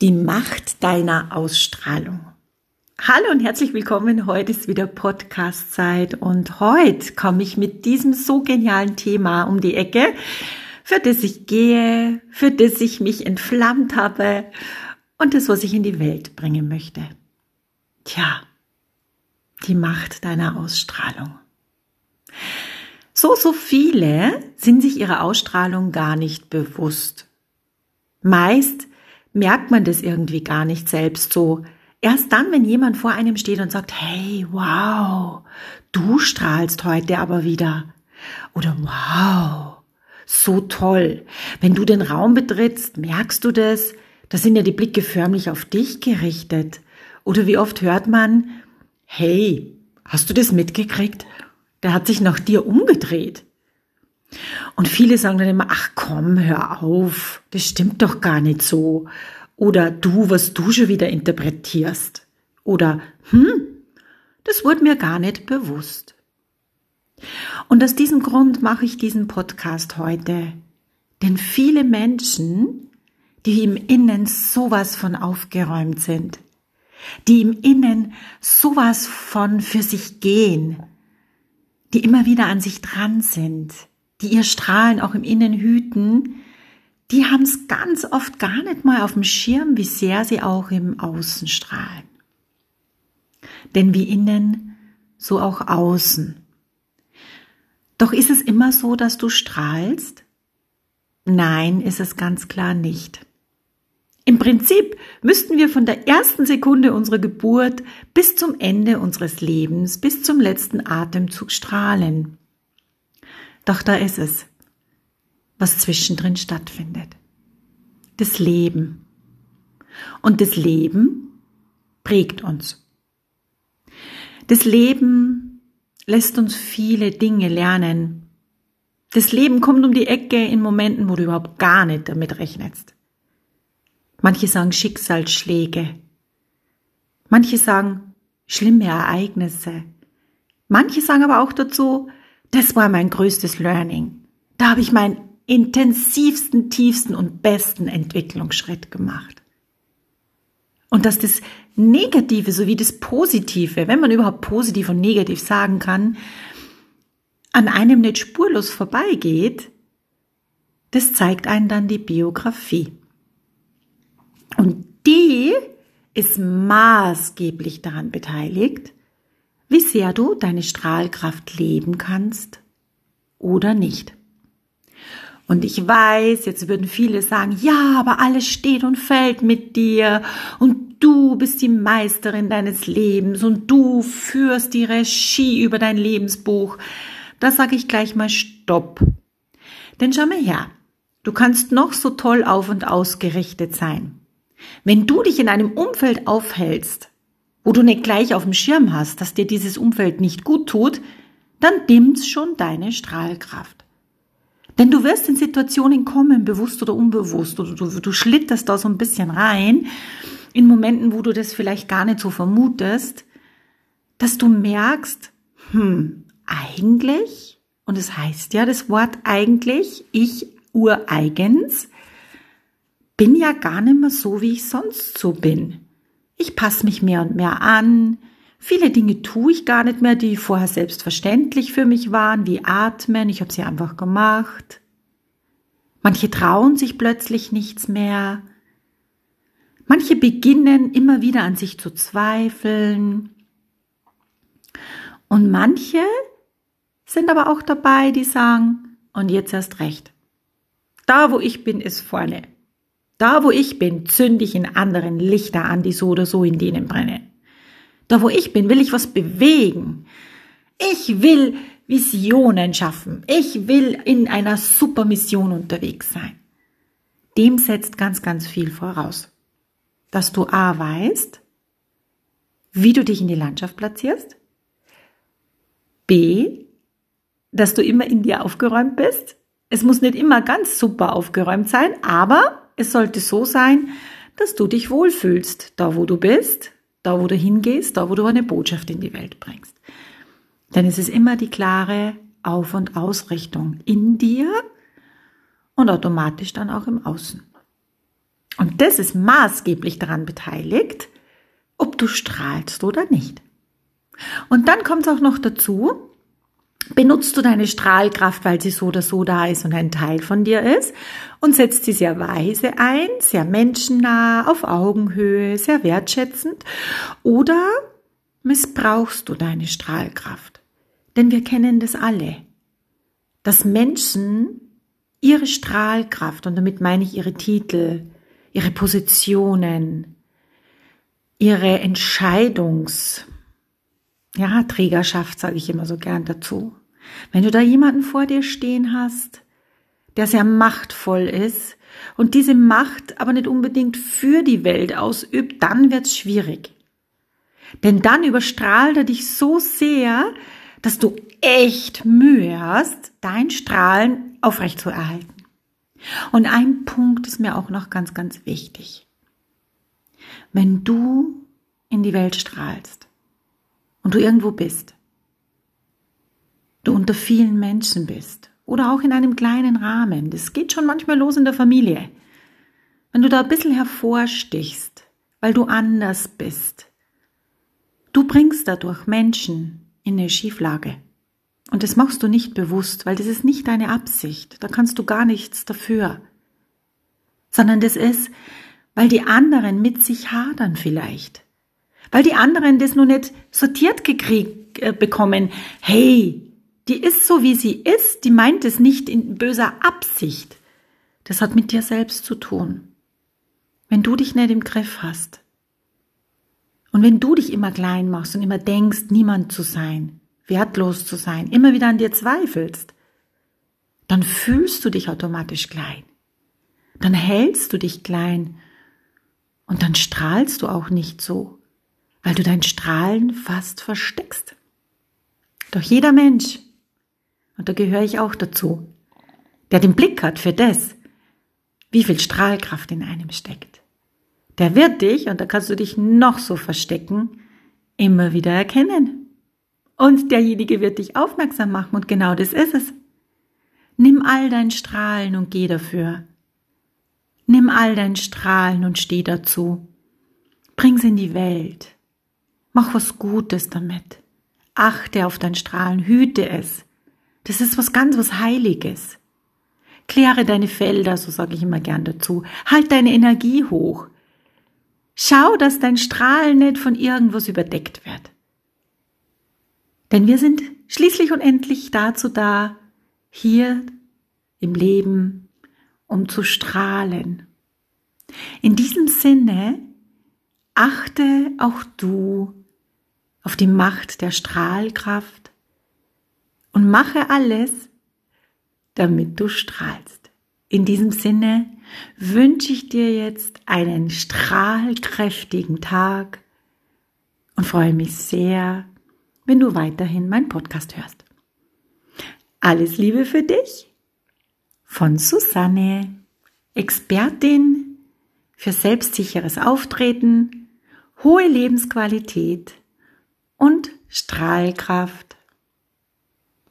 Die Macht deiner Ausstrahlung. Hallo und herzlich willkommen. Heute ist wieder Podcast-Zeit und heute komme ich mit diesem so genialen Thema um die Ecke, für das ich gehe, für das ich mich entflammt habe und das, was ich in die Welt bringen möchte. Tja, die Macht deiner Ausstrahlung. So, so viele sind sich ihrer Ausstrahlung gar nicht bewusst. Meist merkt man das irgendwie gar nicht selbst so. Erst dann, wenn jemand vor einem steht und sagt, hey, wow, du strahlst heute aber wieder. Oder wow, so toll. Wenn du den Raum betrittst, merkst du das? Da sind ja die Blicke förmlich auf dich gerichtet. Oder wie oft hört man, hey, hast du das mitgekriegt? Der hat sich nach dir umgedreht. Und viele sagen dann immer, ach komm, hör auf, das stimmt doch gar nicht so. Oder du, was du schon wieder interpretierst. Oder, hm, das wurde mir gar nicht bewusst. Und aus diesem Grund mache ich diesen Podcast heute. Denn viele Menschen, die im Innen sowas von aufgeräumt sind, die im Innen sowas von für sich gehen, die immer wieder an sich dran sind, die ihr Strahlen auch im Innen hüten, die haben es ganz oft gar nicht mal auf dem Schirm, wie sehr sie auch im Außen strahlen. Denn wie innen, so auch außen. Doch ist es immer so, dass du strahlst? Nein, ist es ganz klar nicht. Im Prinzip müssten wir von der ersten Sekunde unserer Geburt bis zum Ende unseres Lebens, bis zum letzten Atemzug strahlen. Doch da ist es, was zwischendrin stattfindet. Das Leben. Und das Leben prägt uns. Das Leben lässt uns viele Dinge lernen. Das Leben kommt um die Ecke in Momenten, wo du überhaupt gar nicht damit rechnest. Manche sagen Schicksalsschläge. Manche sagen schlimme Ereignisse. Manche sagen aber auch dazu, das war mein größtes Learning. Da habe ich meinen intensivsten, tiefsten und besten Entwicklungsschritt gemacht. Und dass das Negative sowie das Positive, wenn man überhaupt positiv und negativ sagen kann, an einem nicht spurlos vorbeigeht, das zeigt einen dann die Biografie. Und die ist maßgeblich daran beteiligt, wie sehr du deine Strahlkraft leben kannst oder nicht. Und ich weiß, jetzt würden viele sagen, ja, aber alles steht und fällt mit dir und du bist die Meisterin deines Lebens und du führst die Regie über dein Lebensbuch. Da sage ich gleich mal Stopp. Denn schau mal her, du kannst noch so toll auf und ausgerichtet sein. Wenn du dich in einem Umfeld aufhältst, wo du nicht gleich auf dem Schirm hast, dass dir dieses Umfeld nicht gut tut, dann dimmt's schon deine Strahlkraft. Denn du wirst in Situationen kommen, bewusst oder unbewusst, oder du, du schlitterst da so ein bisschen rein, in Momenten, wo du das vielleicht gar nicht so vermutest, dass du merkst, hm, eigentlich, und es das heißt ja das Wort eigentlich, ich ureigens, bin ja gar nicht mehr so, wie ich sonst so bin. Ich passe mich mehr und mehr an. Viele Dinge tue ich gar nicht mehr, die vorher selbstverständlich für mich waren, wie atmen. Ich habe sie einfach gemacht. Manche trauen sich plötzlich nichts mehr. Manche beginnen immer wieder an sich zu zweifeln. Und manche sind aber auch dabei, die sagen, und jetzt erst recht. Da, wo ich bin, ist vorne. Da, wo ich bin, zünde ich in anderen Lichter an, die so oder so in denen brennen. Da, wo ich bin, will ich was bewegen. Ich will Visionen schaffen. Ich will in einer super Mission unterwegs sein. Dem setzt ganz, ganz viel voraus. Dass du A weißt, wie du dich in die Landschaft platzierst. B, dass du immer in dir aufgeräumt bist. Es muss nicht immer ganz super aufgeräumt sein, aber es sollte so sein, dass du dich wohlfühlst, da wo du bist, da wo du hingehst, da wo du eine Botschaft in die Welt bringst. Denn es ist immer die klare Auf- und Ausrichtung in dir und automatisch dann auch im Außen. Und das ist maßgeblich daran beteiligt, ob du strahlst oder nicht. Und dann kommt es auch noch dazu, benutzt du deine Strahlkraft, weil sie so oder so da ist und ein Teil von dir ist und setzt sie sehr weise ein, sehr menschennah, auf Augenhöhe, sehr wertschätzend oder missbrauchst du deine Strahlkraft? Denn wir kennen das alle, dass Menschen ihre Strahlkraft, und damit meine ich ihre Titel, ihre Positionen, ihre Entscheidungs, ja, Trägerschaft sage ich immer so gern dazu. Wenn du da jemanden vor dir stehen hast, der sehr machtvoll ist und diese Macht aber nicht unbedingt für die Welt ausübt, dann wird's schwierig. Denn dann überstrahlt er dich so sehr, dass du echt Mühe hast, dein Strahlen aufrechtzuerhalten. Und ein Punkt ist mir auch noch ganz, ganz wichtig. Wenn du in die Welt strahlst und du irgendwo bist, du unter vielen Menschen bist oder auch in einem kleinen Rahmen, das geht schon manchmal los in der Familie, wenn du da ein bisschen hervorstichst, weil du anders bist, du bringst dadurch Menschen in eine Schieflage. Und das machst du nicht bewusst, weil das ist nicht deine Absicht. Da kannst du gar nichts dafür. Sondern das ist, weil die anderen mit sich hadern vielleicht. Weil die anderen das nur nicht sortiert gekriegt äh, bekommen. Hey, die ist so wie sie ist, die meint es nicht in böser Absicht. Das hat mit dir selbst zu tun. Wenn du dich nicht im Griff hast und wenn du dich immer klein machst und immer denkst, niemand zu sein, wertlos zu sein, immer wieder an dir zweifelst, dann fühlst du dich automatisch klein. Dann hältst du dich klein und dann strahlst du auch nicht so, weil du dein Strahlen fast versteckst. Doch jeder Mensch, und da gehöre ich auch dazu, der den Blick hat für das, wie viel Strahlkraft in einem steckt, der wird dich, und da kannst du dich noch so verstecken, immer wieder erkennen. Und derjenige wird dich aufmerksam machen und genau das ist es. Nimm all dein Strahlen und geh dafür. Nimm all dein Strahlen und steh dazu. Bring's in die Welt. Mach was Gutes damit. Achte auf dein Strahlen, hüte es. Das ist was ganz was Heiliges. Kläre deine Felder, so sage ich immer gern dazu. Halt deine Energie hoch. Schau, dass dein Strahlen nicht von irgendwas überdeckt wird. Denn wir sind schließlich und endlich dazu da, hier im Leben, um zu strahlen. In diesem Sinne achte auch du auf die Macht der Strahlkraft und mache alles, damit du strahlst. In diesem Sinne wünsche ich dir jetzt einen strahlkräftigen Tag und freue mich sehr, wenn du weiterhin meinen Podcast hörst. Alles Liebe für dich von Susanne, Expertin für selbstsicheres Auftreten, hohe Lebensqualität und Strahlkraft